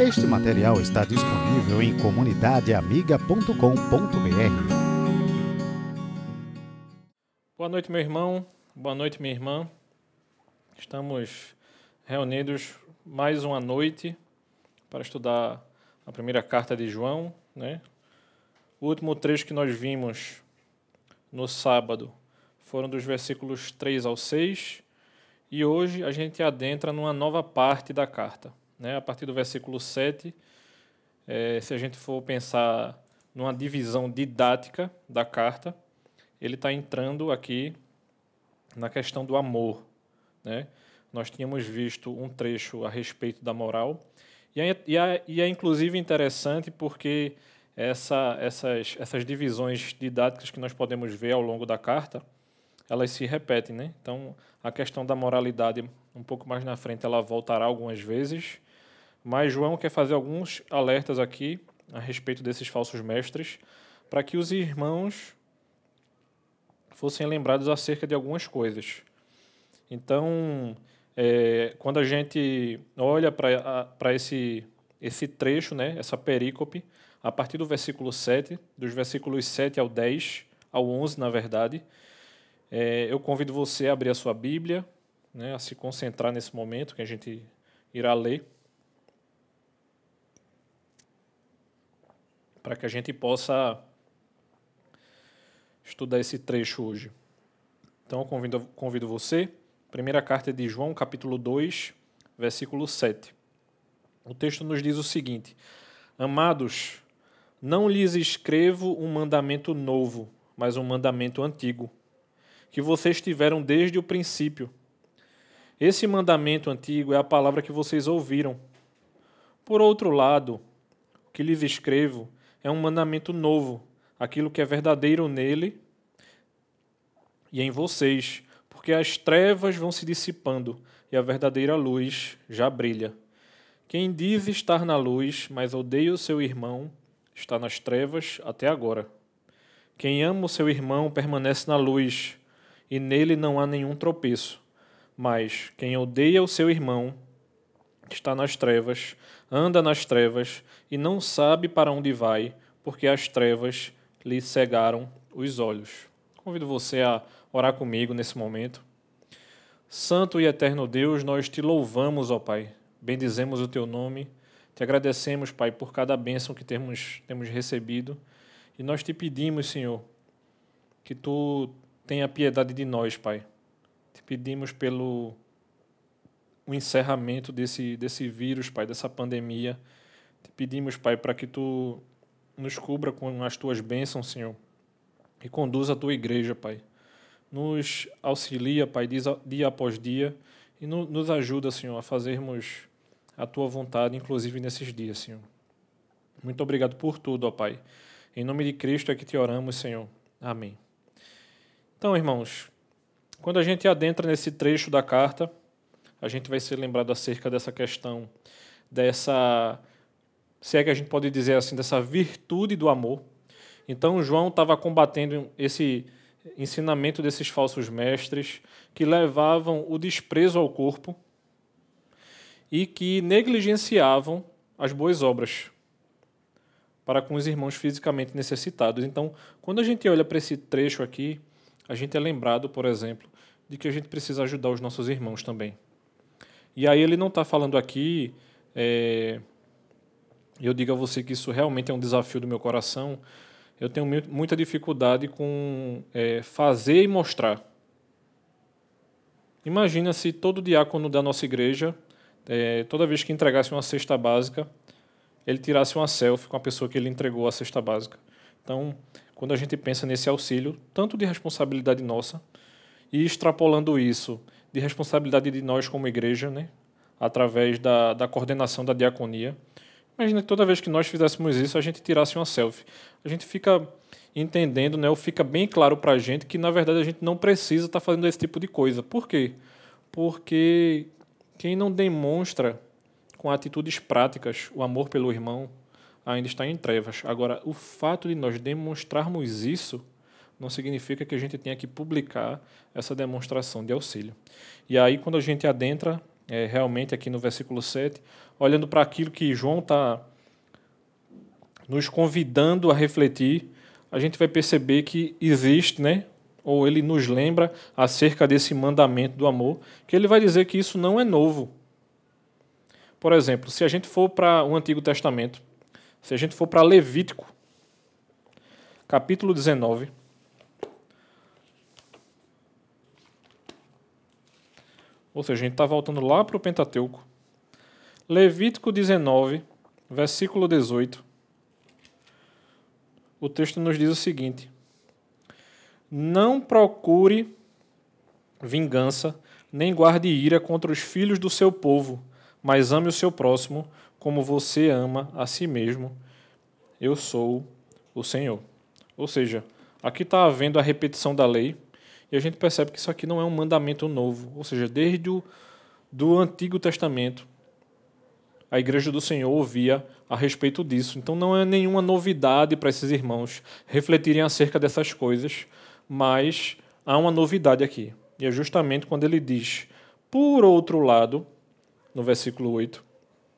Este material está disponível em comunidadeamiga.com.br. Boa noite, meu irmão. Boa noite, minha irmã. Estamos reunidos mais uma noite para estudar a primeira carta de João, né? O último trecho que nós vimos no sábado foram dos versículos 3 ao 6, e hoje a gente adentra numa nova parte da carta. Né? A partir do versículo 7, é, se a gente for pensar numa divisão didática da carta, ele está entrando aqui na questão do amor. Né? Nós tínhamos visto um trecho a respeito da moral, e é, e é, e é inclusive interessante porque essa, essas, essas divisões didáticas que nós podemos ver ao longo da carta, elas se repetem, né? Então, a questão da moralidade, um pouco mais na frente, ela voltará algumas vezes, mas João quer fazer alguns alertas aqui a respeito desses falsos mestres, para que os irmãos fossem lembrados acerca de algumas coisas. Então, é, quando a gente olha para esse, esse trecho, né, essa perícope, a partir do versículo 7, dos versículos 7 ao 10, ao 11, na verdade, é, eu convido você a abrir a sua Bíblia, né, a se concentrar nesse momento que a gente irá ler, para que a gente possa estudar esse trecho hoje. Então, eu convido, convido você, primeira carta de João, capítulo 2, versículo 7. O texto nos diz o seguinte: Amados, não lhes escrevo um mandamento novo, mas um mandamento antigo que vocês tiveram desde o princípio. Esse mandamento antigo é a palavra que vocês ouviram. Por outro lado, o que lhes escrevo é um mandamento novo, aquilo que é verdadeiro nele e em vocês, porque as trevas vão se dissipando e a verdadeira luz já brilha. Quem diz estar na luz, mas odeia o seu irmão, está nas trevas até agora. Quem ama o seu irmão permanece na luz, e nele não há nenhum tropeço. Mas quem odeia o seu irmão está nas trevas, anda nas trevas e não sabe para onde vai, porque as trevas lhe cegaram os olhos. Convido você a orar comigo nesse momento. Santo e eterno Deus, nós te louvamos, ó Pai. Bendizemos o teu nome. Te agradecemos, Pai, por cada bênção que temos, temos recebido. E nós te pedimos, Senhor, que tu tenha piedade de nós, Pai. Te pedimos pelo o encerramento desse, desse vírus, Pai, dessa pandemia. Te pedimos, Pai, para que Tu nos cubra com as Tuas bênçãos, Senhor, e conduza a Tua igreja, Pai. Nos auxilia, Pai, dia após dia, e no, nos ajuda, Senhor, a fazermos a Tua vontade, inclusive nesses dias, Senhor. Muito obrigado por tudo, ó Pai. Em nome de Cristo é que te oramos, Senhor. Amém. Então, irmãos, quando a gente adentra nesse trecho da carta, a gente vai ser lembrado acerca dessa questão, dessa, se é que a gente pode dizer assim, dessa virtude do amor. Então, João estava combatendo esse ensinamento desses falsos mestres que levavam o desprezo ao corpo e que negligenciavam as boas obras para com os irmãos fisicamente necessitados. Então, quando a gente olha para esse trecho aqui, a gente é lembrado, por exemplo, de que a gente precisa ajudar os nossos irmãos também. E aí ele não está falando aqui, é, eu digo a você que isso realmente é um desafio do meu coração, eu tenho muita dificuldade com é, fazer e mostrar. Imagina se todo diácono da nossa igreja, é, toda vez que entregasse uma cesta básica, ele tirasse uma selfie com a pessoa que ele entregou a cesta básica. Então, quando a gente pensa nesse auxílio, tanto de responsabilidade nossa, e extrapolando isso de responsabilidade de nós como igreja, né, através da, da coordenação da diaconia. Imagina que toda vez que nós fizéssemos isso, a gente tirasse uma selfie. A gente fica entendendo, né, ou fica bem claro para a gente que, na verdade, a gente não precisa estar tá fazendo esse tipo de coisa. Por quê? Porque quem não demonstra com atitudes práticas o amor pelo irmão, ainda está em trevas. Agora, o fato de nós demonstrarmos isso não significa que a gente tenha que publicar essa demonstração de auxílio. E aí, quando a gente adentra é, realmente aqui no versículo 7, olhando para aquilo que João está nos convidando a refletir, a gente vai perceber que existe, né, ou ele nos lembra acerca desse mandamento do amor, que ele vai dizer que isso não é novo. Por exemplo, se a gente for para o Antigo Testamento, se a gente for para Levítico, capítulo 19, ou seja, a gente está voltando lá para o Pentateuco, Levítico 19, versículo 18, o texto nos diz o seguinte: Não procure vingança, nem guarde ira contra os filhos do seu povo, mas ame o seu próximo como você ama a si mesmo. Eu sou o Senhor. Ou seja, aqui está havendo a repetição da lei, e a gente percebe que isso aqui não é um mandamento novo. Ou seja, desde o do Antigo Testamento, a Igreja do Senhor ouvia a respeito disso. Então não é nenhuma novidade para esses irmãos refletirem acerca dessas coisas, mas há uma novidade aqui. E é justamente quando ele diz, por outro lado, no versículo 8,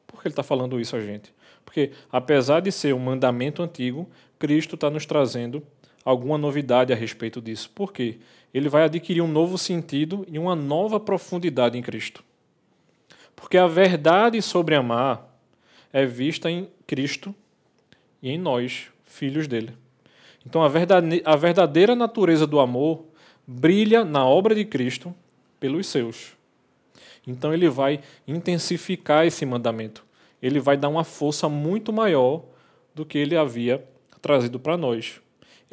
por que ele está falando isso a gente? Porque, apesar de ser um mandamento antigo, Cristo está nos trazendo alguma novidade a respeito disso. Por quê? Ele vai adquirir um novo sentido e uma nova profundidade em Cristo. Porque a verdade sobre amar é vista em Cristo e em nós, filhos dele. Então a verdadeira natureza do amor brilha na obra de Cristo pelos seus. Então ele vai intensificar esse mandamento. Ele vai dar uma força muito maior do que ele havia trazido para nós.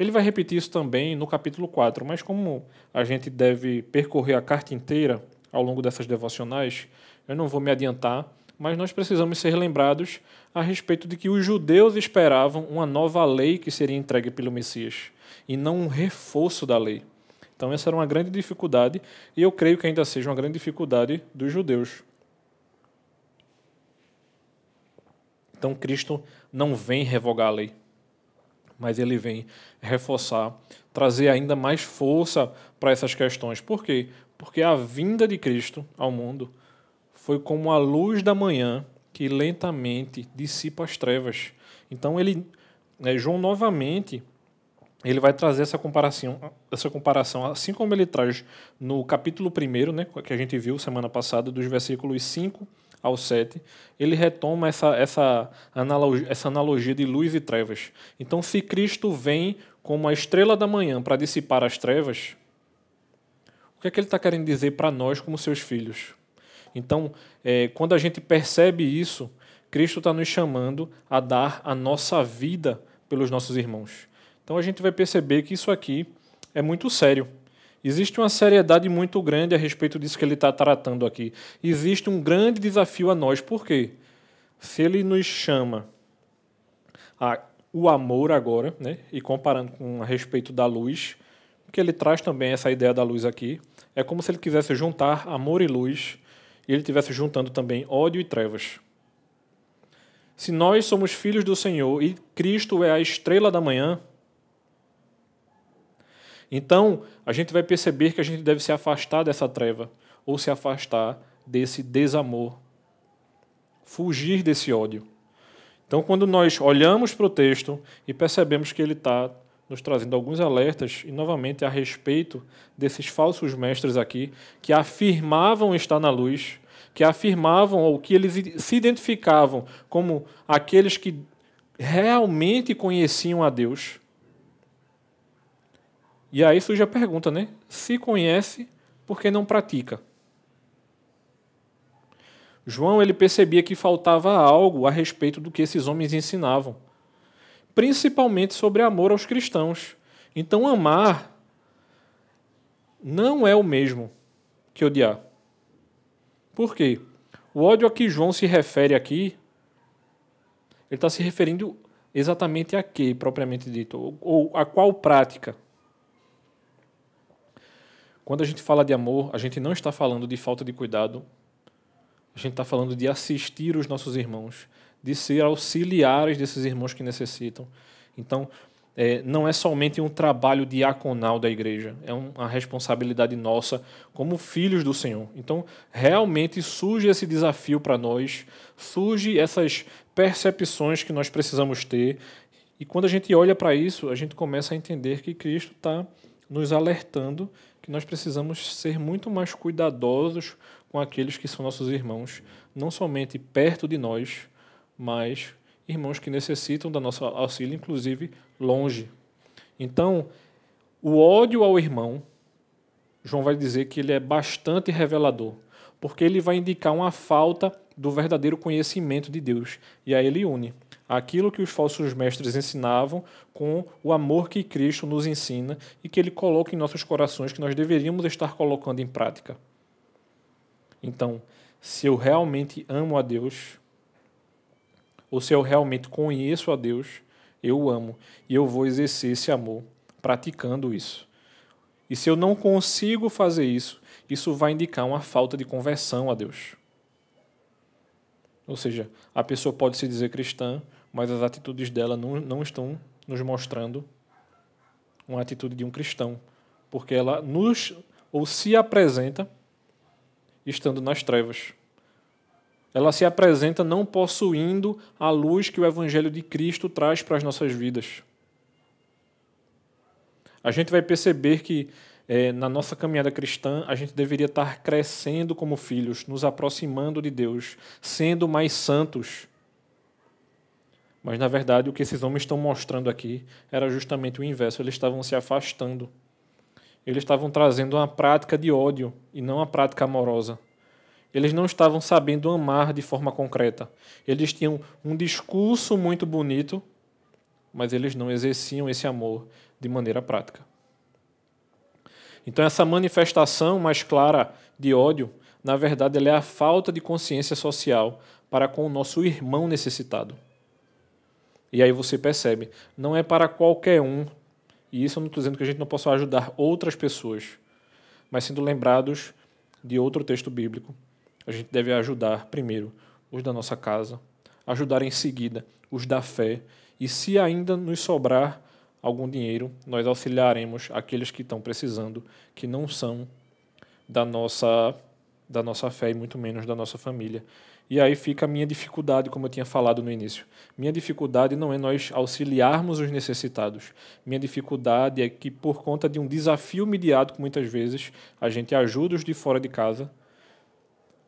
Ele vai repetir isso também no capítulo 4, mas como a gente deve percorrer a carta inteira ao longo dessas devocionais, eu não vou me adiantar, mas nós precisamos ser lembrados a respeito de que os judeus esperavam uma nova lei que seria entregue pelo Messias, e não um reforço da lei. Então, essa era uma grande dificuldade, e eu creio que ainda seja uma grande dificuldade dos judeus. Então, Cristo não vem revogar a lei, mas ele vem reforçar, trazer ainda mais força para essas questões. Por quê? Porque a vinda de Cristo ao mundo foi como a luz da manhã que lentamente dissipa as trevas. Então ele, né, João novamente, ele vai trazer essa comparação, essa comparação, assim como ele traz no capítulo 1, né, que a gente viu semana passada, dos versículos 5 ao 7, ele retoma essa, essa, analogia, essa analogia de luz e trevas. Então, se Cristo vem como a estrela da manhã para dissipar as trevas, o que é que ele está querendo dizer para nós, como seus filhos? Então, é, quando a gente percebe isso, Cristo está nos chamando a dar a nossa vida pelos nossos irmãos. Então, a gente vai perceber que isso aqui é muito sério. Existe uma seriedade muito grande a respeito disso que ele está tratando aqui. Existe um grande desafio a nós. Por quê? Se ele nos chama a o amor agora, né? e comparando com a respeito da luz, que ele traz também essa ideia da luz aqui, é como se ele quisesse juntar amor e luz e ele estivesse juntando também ódio e trevas. Se nós somos filhos do Senhor e Cristo é a estrela da manhã, então a gente vai perceber que a gente deve se afastar dessa treva ou se afastar desse desamor, fugir desse ódio. Então, quando nós olhamos para o texto e percebemos que ele está nos trazendo alguns alertas, e novamente a respeito desses falsos mestres aqui, que afirmavam estar na luz, que afirmavam ou que eles se identificavam como aqueles que realmente conheciam a Deus. E aí surge a pergunta, né? Se conhece, por que não pratica? João ele percebia que faltava algo a respeito do que esses homens ensinavam, principalmente sobre amor aos cristãos. Então, amar não é o mesmo que odiar. Por quê? O ódio a que João se refere aqui, ele está se referindo exatamente a quê, propriamente dito? Ou a qual prática? Quando a gente fala de amor, a gente não está falando de falta de cuidado, a gente está falando de assistir os nossos irmãos, de ser auxiliares desses irmãos que necessitam. Então, é, não é somente um trabalho diaconal da igreja, é uma responsabilidade nossa como filhos do Senhor. Então, realmente surge esse desafio para nós, surge essas percepções que nós precisamos ter, e quando a gente olha para isso, a gente começa a entender que Cristo está nos alertando nós precisamos ser muito mais cuidadosos com aqueles que são nossos irmãos, não somente perto de nós, mas irmãos que necessitam da nossa auxílio, inclusive longe. Então, o ódio ao irmão, João vai dizer que ele é bastante revelador, porque ele vai indicar uma falta do verdadeiro conhecimento de Deus. E aí ele une aquilo que os falsos mestres ensinavam com o amor que Cristo nos ensina e que ele coloca em nossos corações que nós deveríamos estar colocando em prática. Então, se eu realmente amo a Deus, ou se eu realmente conheço a Deus, eu o amo e eu vou exercer esse amor praticando isso. E se eu não consigo fazer isso, isso vai indicar uma falta de conversão a Deus. Ou seja, a pessoa pode se dizer cristã, mas as atitudes dela não, não estão nos mostrando uma atitude de um cristão, porque ela nos ou se apresenta estando nas trevas. Ela se apresenta não possuindo a luz que o Evangelho de Cristo traz para as nossas vidas. A gente vai perceber que é, na nossa caminhada cristã a gente deveria estar crescendo como filhos, nos aproximando de Deus, sendo mais santos. Mas na verdade o que esses homens estão mostrando aqui era justamente o inverso. Eles estavam se afastando. Eles estavam trazendo uma prática de ódio e não uma prática amorosa. Eles não estavam sabendo amar de forma concreta. Eles tinham um discurso muito bonito, mas eles não exerciam esse amor de maneira prática. Então, essa manifestação mais clara de ódio, na verdade, é a falta de consciência social para com o nosso irmão necessitado. E aí você percebe, não é para qualquer um, e isso eu não estou dizendo que a gente não possa ajudar outras pessoas, mas sendo lembrados de outro texto bíblico, a gente deve ajudar primeiro os da nossa casa, ajudar em seguida os da fé, e se ainda nos sobrar algum dinheiro, nós auxiliaremos aqueles que estão precisando, que não são da nossa da nossa fé e muito menos da nossa família. E aí fica a minha dificuldade, como eu tinha falado no início. Minha dificuldade não é nós auxiliarmos os necessitados. Minha dificuldade é que, por conta de um desafio mediático, muitas vezes, a gente ajuda os de fora de casa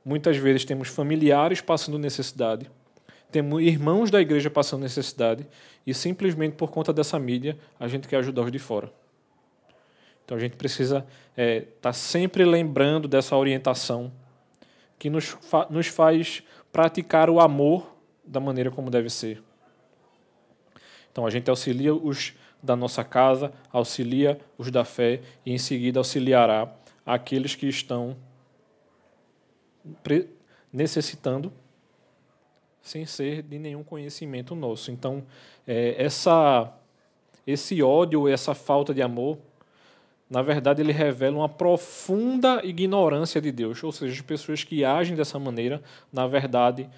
Muitas vezes temos familiares passando necessidade, temos irmãos da igreja passando necessidade, e simplesmente por conta dessa mídia a gente quer ajudar os de fora. Então a gente precisa estar é, tá sempre lembrando dessa orientação que nos, fa nos faz praticar o amor da maneira como deve ser. Então a gente auxilia os da nossa casa, auxilia os da fé e em seguida auxiliará aqueles que estão necessitando sem ser de nenhum conhecimento nosso. Então, é, essa, esse ódio, essa falta de amor, na verdade, ele revela uma profunda ignorância de Deus. Ou seja, as pessoas que agem dessa maneira, na verdade,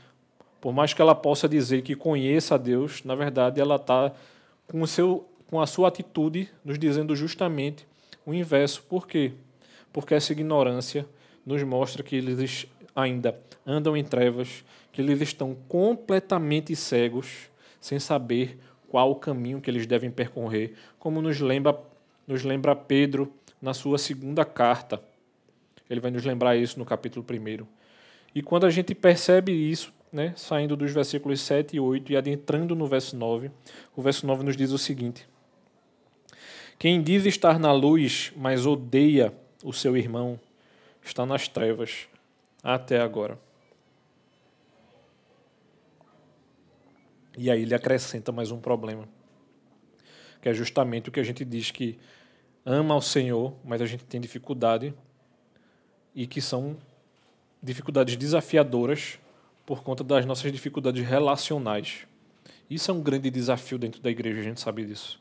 por mais que ela possa dizer que conheça a Deus, na verdade, ela está com, o seu, com a sua atitude nos dizendo justamente o inverso. Por quê? Porque essa ignorância nos mostra que eles ainda andam em trevas, que eles estão completamente cegos, sem saber qual o caminho que eles devem percorrer, como nos lembra, nos lembra Pedro na sua segunda carta. Ele vai nos lembrar isso no capítulo 1. E quando a gente percebe isso, né, saindo dos versículos 7 e 8 e adentrando no verso 9, o verso 9 nos diz o seguinte: Quem diz estar na luz, mas odeia o seu irmão, está nas trevas até agora. E aí ele acrescenta mais um problema, que é justamente o que a gente diz que ama ao Senhor, mas a gente tem dificuldade e que são dificuldades desafiadoras por conta das nossas dificuldades relacionais. Isso é um grande desafio dentro da igreja, a gente sabe disso.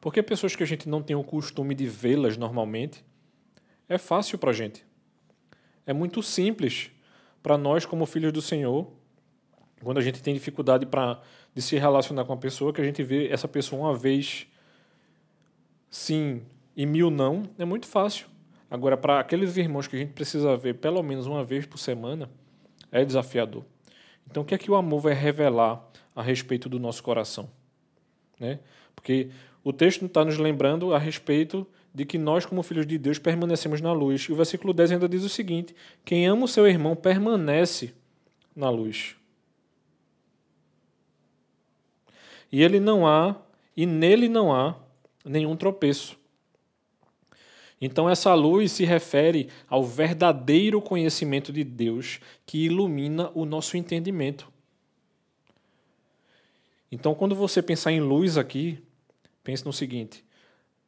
Porque pessoas que a gente não tem o costume de vê-las normalmente, é fácil para a gente. É muito simples para nós, como filhos do Senhor, quando a gente tem dificuldade para de se relacionar com uma pessoa, que a gente vê essa pessoa uma vez sim e mil não, é muito fácil. Agora, para aqueles irmãos que a gente precisa ver pelo menos uma vez por semana, é desafiador. Então, o que é que o amor vai revelar a respeito do nosso coração? Né? Porque o texto está nos lembrando a respeito de que nós, como filhos de Deus, permanecemos na luz. E o versículo 10 ainda diz o seguinte: quem ama o seu irmão permanece na luz. E ele não há, e nele não há nenhum tropeço. Então, essa luz se refere ao verdadeiro conhecimento de Deus que ilumina o nosso entendimento. Então, quando você pensar em luz aqui, pense no seguinte: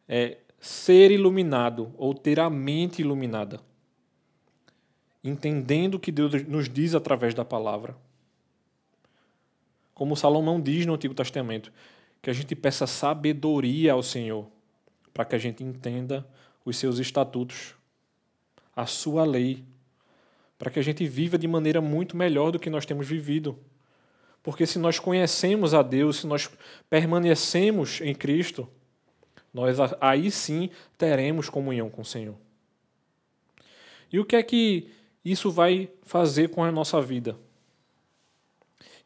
é ser iluminado ou ter a mente iluminada, entendendo o que Deus nos diz através da palavra. Como Salomão diz no Antigo Testamento, que a gente peça sabedoria ao Senhor, para que a gente entenda os seus estatutos, a sua lei, para que a gente viva de maneira muito melhor do que nós temos vivido. Porque se nós conhecemos a Deus, se nós permanecemos em Cristo, nós aí sim teremos comunhão com o Senhor. E o que é que isso vai fazer com a nossa vida?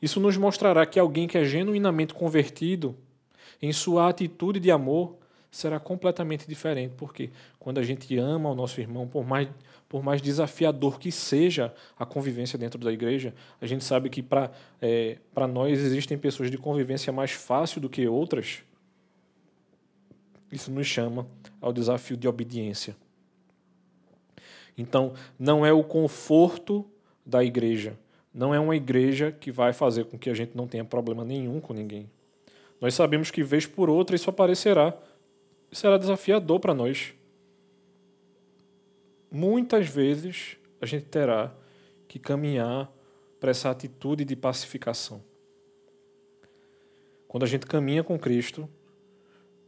Isso nos mostrará que alguém que é genuinamente convertido, em sua atitude de amor, será completamente diferente, porque quando a gente ama o nosso irmão, por mais, por mais desafiador que seja a convivência dentro da igreja, a gente sabe que para é, nós existem pessoas de convivência mais fácil do que outras. Isso nos chama ao desafio de obediência. Então, não é o conforto da igreja, não é uma igreja que vai fazer com que a gente não tenha problema nenhum com ninguém. Nós sabemos que, vez por outra, isso aparecerá será desafiador para nós. Muitas vezes a gente terá que caminhar para essa atitude de pacificação. Quando a gente caminha com Cristo,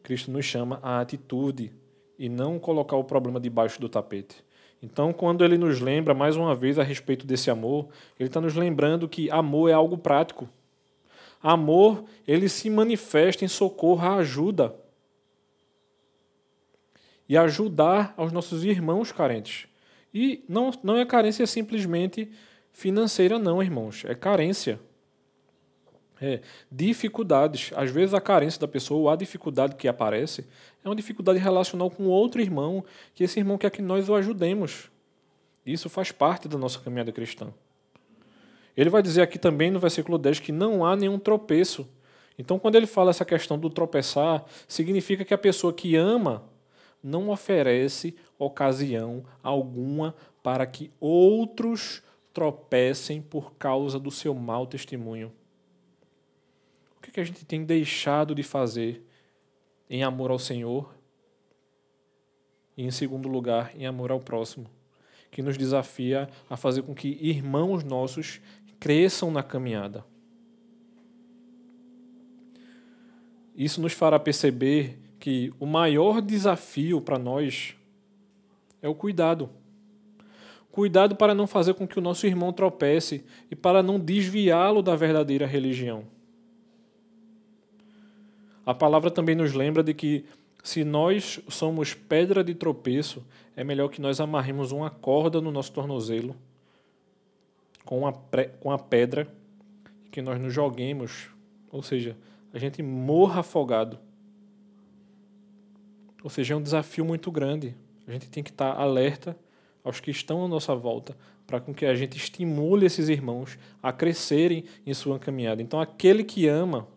Cristo nos chama a atitude e não colocar o problema debaixo do tapete. Então, quando ele nos lembra mais uma vez a respeito desse amor, ele está nos lembrando que amor é algo prático. Amor, ele se manifesta em socorro, ajuda e ajudar aos nossos irmãos carentes. E não, não é carência simplesmente financeira, não, irmãos. É carência. É, dificuldades. Às vezes a carência da pessoa, ou a dificuldade que aparece, é uma dificuldade relacional com outro irmão, que esse irmão quer que nós o ajudemos. Isso faz parte da nossa caminhada cristã. Ele vai dizer aqui também no versículo 10 que não há nenhum tropeço. Então, quando ele fala essa questão do tropeçar, significa que a pessoa que ama não oferece ocasião alguma para que outros tropecem por causa do seu mau testemunho. O que, a gente tem deixado de fazer em amor ao Senhor e, em segundo lugar, em amor ao próximo, que nos desafia a fazer com que irmãos nossos cresçam na caminhada. Isso nos fará perceber que o maior desafio para nós é o cuidado. Cuidado para não fazer com que o nosso irmão tropece e para não desviá-lo da verdadeira religião. A palavra também nos lembra de que se nós somos pedra de tropeço, é melhor que nós amarremos uma corda no nosso tornozelo com a, com a pedra que nós nos joguemos, ou seja, a gente morra afogado ou seja, é um desafio muito grande. A gente tem que estar alerta aos que estão à nossa volta, para com que a gente estimule esses irmãos a crescerem em sua caminhada. Então, aquele que ama,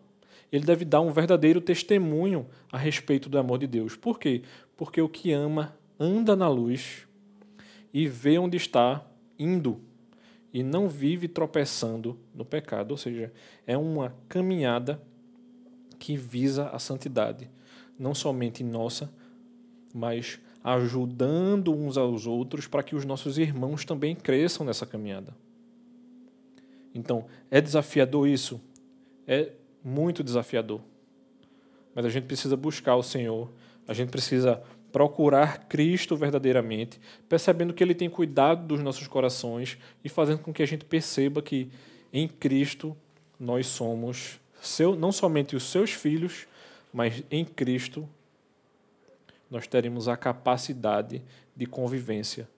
ele deve dar um verdadeiro testemunho a respeito do amor de Deus. Por quê? Porque o que ama anda na luz e vê onde está indo e não vive tropeçando no pecado. Ou seja, é uma caminhada que visa a santidade, não somente nossa, mas ajudando uns aos outros para que os nossos irmãos também cresçam nessa caminhada. Então, é desafiador isso? É muito desafiador. Mas a gente precisa buscar o Senhor, a gente precisa procurar Cristo verdadeiramente, percebendo que Ele tem cuidado dos nossos corações e fazendo com que a gente perceba que em Cristo nós somos seu, não somente os seus filhos, mas em Cristo nós teremos a capacidade de convivência.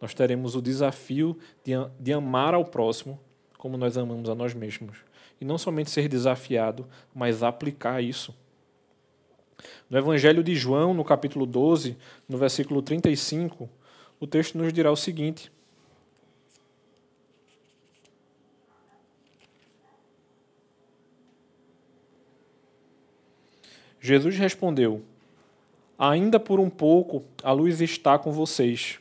Nós teremos o desafio de, de amar ao próximo como nós amamos a nós mesmos. E não somente ser desafiado, mas aplicar isso. No Evangelho de João, no capítulo 12, no versículo 35, o texto nos dirá o seguinte: Jesus respondeu: Ainda por um pouco a luz está com vocês.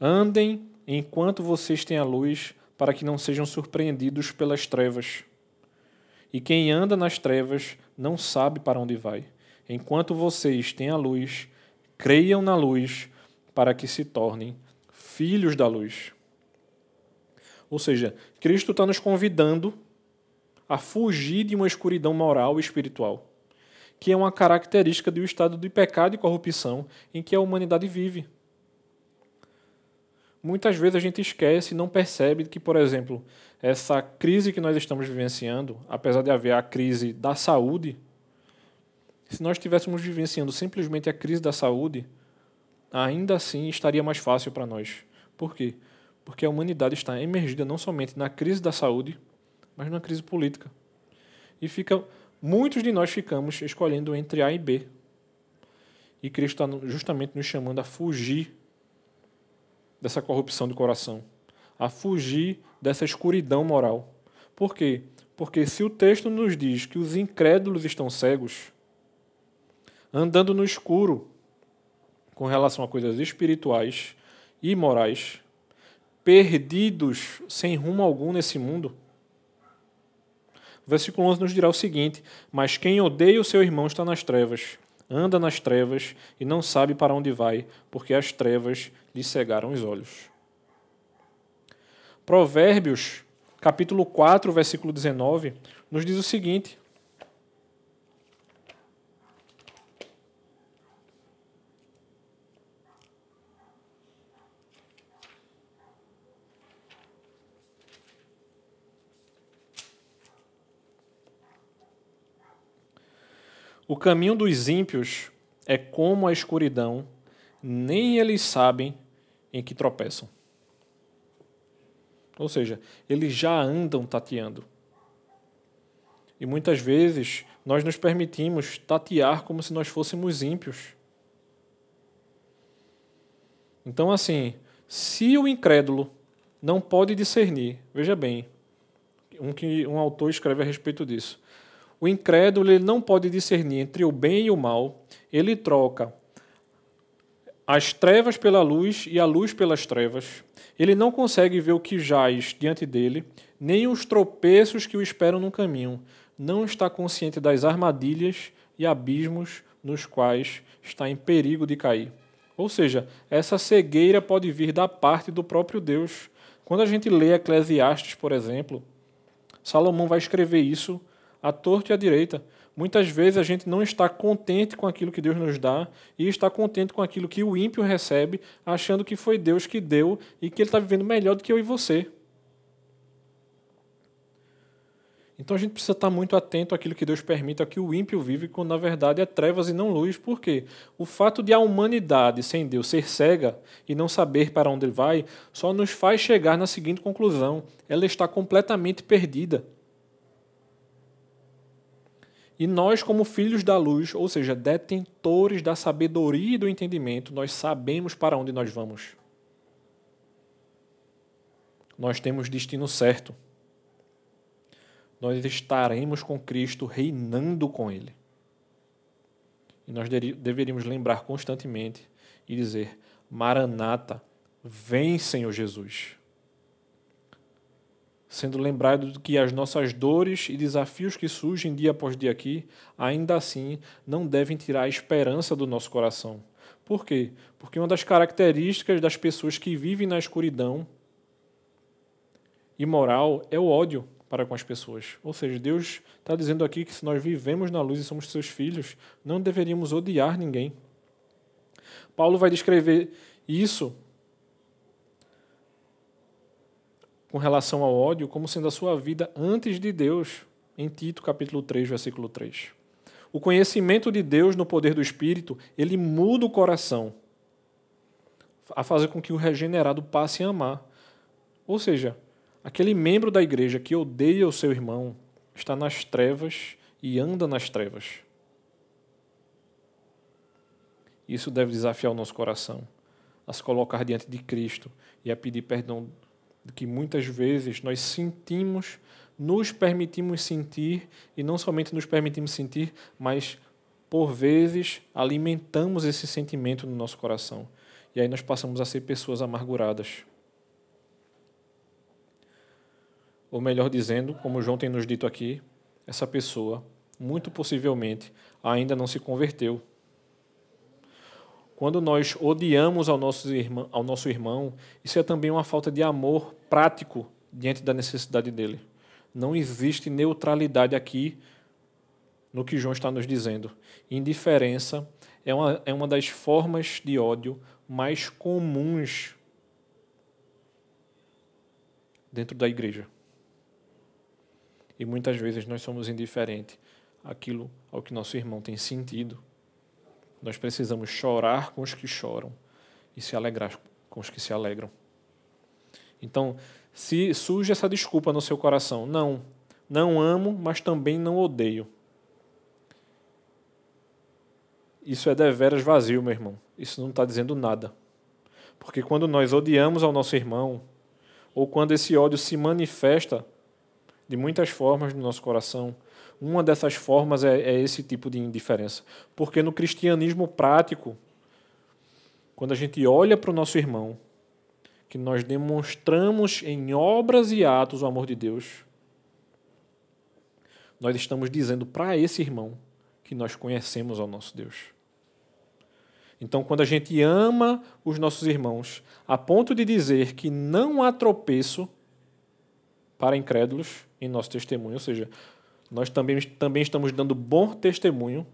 Andem enquanto vocês têm a luz, para que não sejam surpreendidos pelas trevas. E quem anda nas trevas não sabe para onde vai. Enquanto vocês têm a luz, creiam na luz, para que se tornem filhos da luz. Ou seja, Cristo está nos convidando a fugir de uma escuridão moral e espiritual que é uma característica do estado de pecado e corrupção em que a humanidade vive. Muitas vezes a gente esquece e não percebe que, por exemplo, essa crise que nós estamos vivenciando, apesar de haver a crise da saúde, se nós estivéssemos vivenciando simplesmente a crise da saúde, ainda assim estaria mais fácil para nós. Por quê? Porque a humanidade está emergida não somente na crise da saúde, mas na crise política. E fica muitos de nós ficamos escolhendo entre A e B. E Cristo está justamente nos chamando a fugir dessa corrupção do coração, a fugir dessa escuridão moral. Por quê? Porque se o texto nos diz que os incrédulos estão cegos, andando no escuro com relação a coisas espirituais e morais, perdidos sem rumo algum nesse mundo, o versículo 11 nos dirá o seguinte: Mas quem odeia o seu irmão está nas trevas, anda nas trevas e não sabe para onde vai, porque as trevas lhe cegaram os olhos. Provérbios, capítulo 4, versículo 19, nos diz o seguinte: O caminho dos ímpios é como a escuridão, nem eles sabem em que tropeçam. Ou seja, eles já andam tateando. E muitas vezes nós nos permitimos tatear como se nós fôssemos ímpios. Então, assim, se o incrédulo não pode discernir, veja bem, um que um autor escreve a respeito disso. O incrédulo ele não pode discernir entre o bem e o mal, ele troca as trevas pela luz e a luz pelas trevas. Ele não consegue ver o que jaz diante dele, nem os tropeços que o esperam no caminho. Não está consciente das armadilhas e abismos nos quais está em perigo de cair. Ou seja, essa cegueira pode vir da parte do próprio Deus. Quando a gente lê Eclesiastes, por exemplo, Salomão vai escrever isso à torta e à direita. Muitas vezes a gente não está contente com aquilo que Deus nos dá e está contente com aquilo que o ímpio recebe, achando que foi Deus que deu e que ele está vivendo melhor do que eu e você. Então a gente precisa estar muito atento àquilo que Deus permite, ao que o ímpio vive, quando na verdade é trevas e não luz. Por quê? O fato de a humanidade sem Deus ser cega e não saber para onde ele vai, só nos faz chegar na seguinte conclusão: ela está completamente perdida. E nós, como filhos da luz, ou seja, detentores da sabedoria e do entendimento, nós sabemos para onde nós vamos. Nós temos destino certo. Nós estaremos com Cristo reinando com Ele. E nós deveríamos lembrar constantemente e dizer: Maranata, vem, Senhor Jesus sendo lembrado de que as nossas dores e desafios que surgem dia após dia aqui, ainda assim não devem tirar a esperança do nosso coração. Por quê? Porque uma das características das pessoas que vivem na escuridão imoral é o ódio para com as pessoas. Ou seja, Deus está dizendo aqui que se nós vivemos na luz e somos seus filhos, não deveríamos odiar ninguém. Paulo vai descrever isso com relação ao ódio como sendo a sua vida antes de Deus, em Tito capítulo 3, versículo 3. O conhecimento de Deus no poder do Espírito, ele muda o coração a fazer com que o regenerado passe a amar. Ou seja, aquele membro da igreja que odeia o seu irmão está nas trevas e anda nas trevas. Isso deve desafiar o nosso coração a se colocar diante de Cristo e a pedir perdão que muitas vezes nós sentimos, nos permitimos sentir, e não somente nos permitimos sentir, mas por vezes alimentamos esse sentimento no nosso coração. E aí nós passamos a ser pessoas amarguradas. Ou melhor dizendo, como João tem nos dito aqui, essa pessoa, muito possivelmente, ainda não se converteu. Quando nós odiamos ao nosso, irmão, ao nosso irmão, isso é também uma falta de amor prático diante da necessidade dele. Não existe neutralidade aqui no que João está nos dizendo. Indiferença é uma, é uma das formas de ódio mais comuns dentro da igreja. E muitas vezes nós somos indiferentes àquilo ao que nosso irmão tem sentido nós precisamos chorar com os que choram e se alegrar com os que se alegram. Então, se surge essa desculpa no seu coração, não, não amo, mas também não odeio. Isso é deveras vazio, meu irmão. Isso não está dizendo nada. Porque quando nós odiamos ao nosso irmão, ou quando esse ódio se manifesta de muitas formas no nosso coração, uma dessas formas é, é esse tipo de indiferença. Porque no cristianismo prático, quando a gente olha para o nosso irmão, que nós demonstramos em obras e atos o amor de Deus, nós estamos dizendo para esse irmão que nós conhecemos ao nosso Deus. Então, quando a gente ama os nossos irmãos a ponto de dizer que não há tropeço para incrédulos em nosso testemunho, ou seja, nós também, também estamos dando bom testemunho,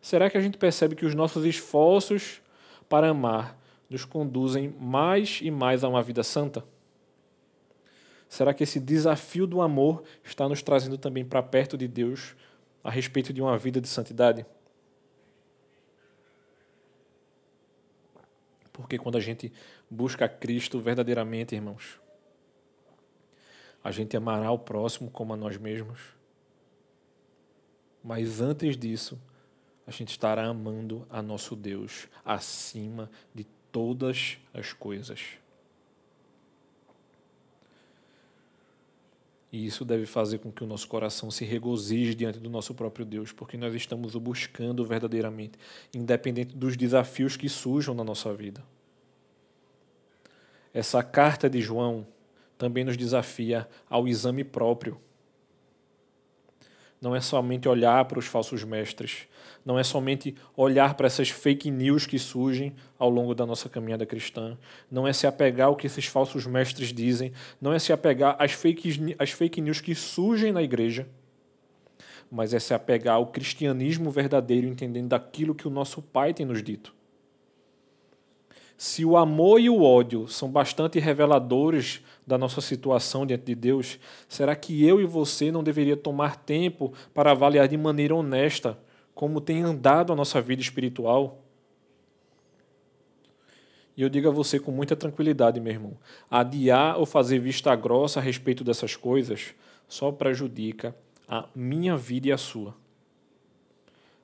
será que a gente percebe que os nossos esforços para amar nos conduzem mais e mais a uma vida santa? Será que esse desafio do amor está nos trazendo também para perto de Deus a respeito de uma vida de santidade? Porque quando a gente busca Cristo verdadeiramente, irmãos, a gente amará o próximo como a nós mesmos. Mas antes disso, a gente estará amando a nosso Deus acima de todas as coisas. E isso deve fazer com que o nosso coração se regozije diante do nosso próprio Deus, porque nós estamos o buscando verdadeiramente, independente dos desafios que surjam na nossa vida. Essa carta de João também nos desafia ao exame próprio não é somente olhar para os falsos mestres, não é somente olhar para essas fake news que surgem ao longo da nossa caminhada cristã, não é se apegar ao que esses falsos mestres dizem, não é se apegar às fake, às fake news que surgem na igreja, mas é se apegar ao cristianismo verdadeiro, entendendo daquilo que o nosso Pai tem nos dito. Se o amor e o ódio são bastante reveladores da nossa situação diante de Deus, será que eu e você não deveria tomar tempo para avaliar de maneira honesta como tem andado a nossa vida espiritual? E eu digo a você com muita tranquilidade, meu irmão: adiar ou fazer vista grossa a respeito dessas coisas só prejudica a minha vida e a sua.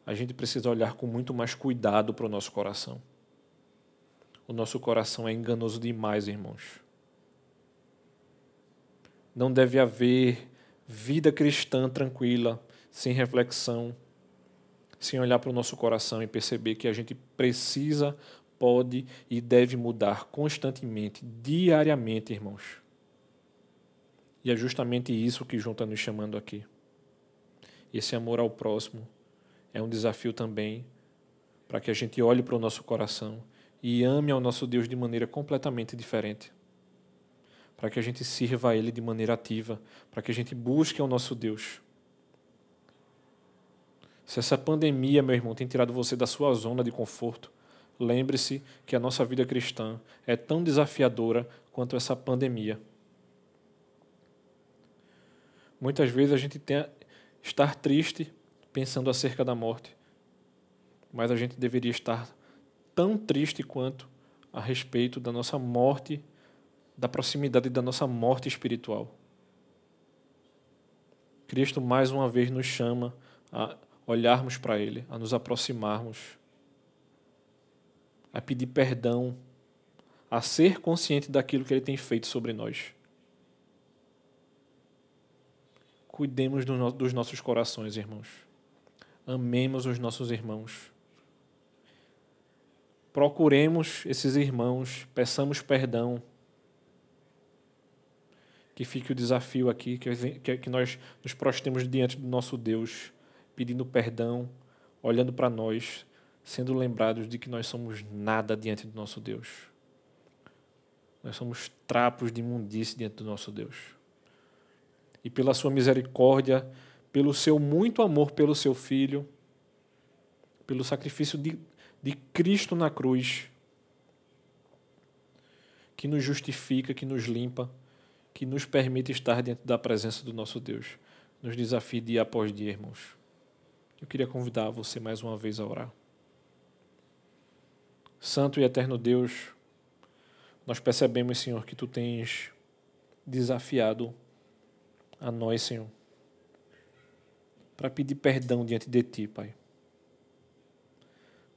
A gente precisa olhar com muito mais cuidado para o nosso coração. O nosso coração é enganoso demais, irmãos. Não deve haver vida cristã tranquila, sem reflexão, sem olhar para o nosso coração e perceber que a gente precisa, pode e deve mudar constantemente, diariamente, irmãos. E é justamente isso que João está nos chamando aqui. Esse amor ao próximo é um desafio também para que a gente olhe para o nosso coração e ame ao nosso Deus de maneira completamente diferente. Para que a gente sirva a Ele de maneira ativa, para que a gente busque ao nosso Deus. Se essa pandemia, meu irmão, tem tirado você da sua zona de conforto, lembre-se que a nossa vida cristã é tão desafiadora quanto essa pandemia. Muitas vezes a gente tem estar triste pensando acerca da morte, mas a gente deveria estar tão triste quanto a respeito da nossa morte, da proximidade da nossa morte espiritual. Cristo mais uma vez nos chama a olharmos para Ele, a nos aproximarmos, a pedir perdão, a ser consciente daquilo que Ele tem feito sobre nós. Cuidemos dos nossos corações, irmãos. Amemos os nossos irmãos. Procuremos esses irmãos, peçamos perdão. Que fique o desafio aqui, que, nós nos prostemos diante do nosso Deus, pedindo perdão, olhando para nós, sendo lembrados de que nós somos nada diante do nosso Deus. Nós somos trapos de imundície diante do nosso Deus e pela sua misericórdia, pelo seu muito amor pelo seu filho, pelo sacrifício de, de Cristo na cruz, que nos justifica, que nos limpa, que nos permite estar diante da presença do nosso Deus. Nos desafie dia após dia, irmãos. Eu queria convidar você mais uma vez a orar. Santo e eterno Deus, nós percebemos, Senhor, que tu tens desafiado a nós, Senhor, para pedir perdão diante de Ti, Pai.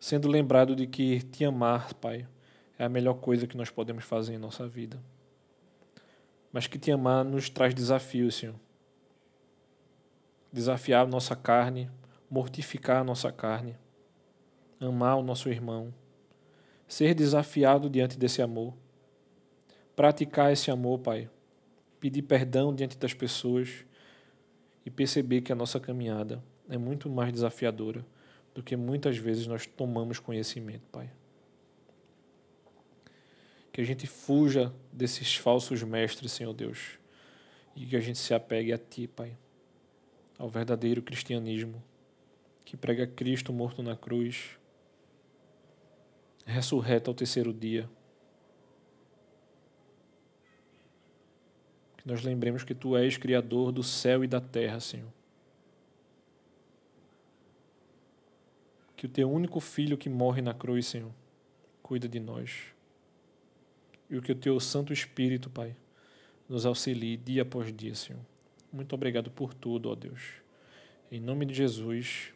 Sendo lembrado de que te amar, Pai, é a melhor coisa que nós podemos fazer em nossa vida. Mas que te amar nos traz desafios, Senhor. Desafiar nossa carne, mortificar a nossa carne, amar o nosso irmão, ser desafiado diante desse amor, praticar esse amor, Pai pedir perdão diante das pessoas e perceber que a nossa caminhada é muito mais desafiadora do que muitas vezes nós tomamos conhecimento, Pai. Que a gente fuja desses falsos mestres, Senhor Deus, e que a gente se apegue a Ti, Pai, ao verdadeiro cristianismo que prega Cristo morto na cruz, ressurreto ao terceiro dia Que nós lembremos que Tu és Criador do céu e da terra, Senhor. Que o Teu único Filho que morre na cruz, Senhor, cuida de nós. E o que o Teu Santo Espírito, Pai, nos auxilie dia após dia, Senhor. Muito obrigado por tudo, ó Deus. Em nome de Jesus.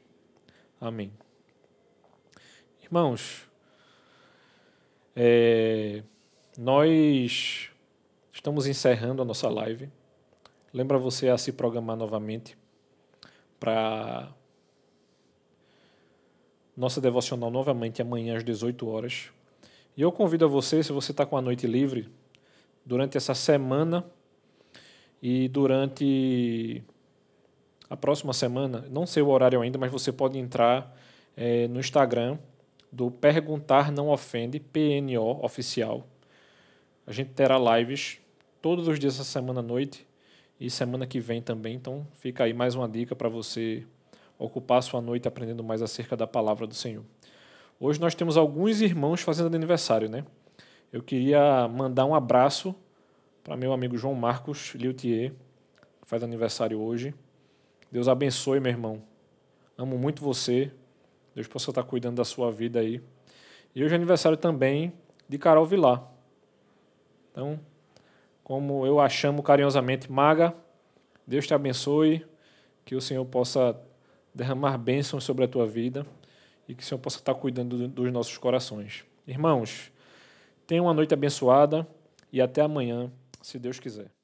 Amém. Irmãos, é, nós Estamos encerrando a nossa live. Lembra você a se programar novamente para nossa devocional novamente amanhã às 18 horas. E eu convido a você, se você está com a noite livre, durante essa semana e durante a próxima semana, não sei o horário ainda, mas você pode entrar é, no Instagram do Perguntar Não Ofende, PNO Oficial. A gente terá lives todos os dias essa semana à noite e semana que vem também. Então fica aí mais uma dica para você ocupar sua noite aprendendo mais acerca da palavra do Senhor. Hoje nós temos alguns irmãos fazendo aniversário, né? Eu queria mandar um abraço para meu amigo João Marcos Liutier, que faz aniversário hoje. Deus abençoe, meu irmão. Amo muito você. Deus possa estar cuidando da sua vida aí. E hoje é aniversário também de Carol Vilar. Então, como eu a chamo carinhosamente, Maga, Deus te abençoe, que o Senhor possa derramar bênçãos sobre a tua vida e que o Senhor possa estar cuidando dos nossos corações. Irmãos, tenham uma noite abençoada e até amanhã, se Deus quiser.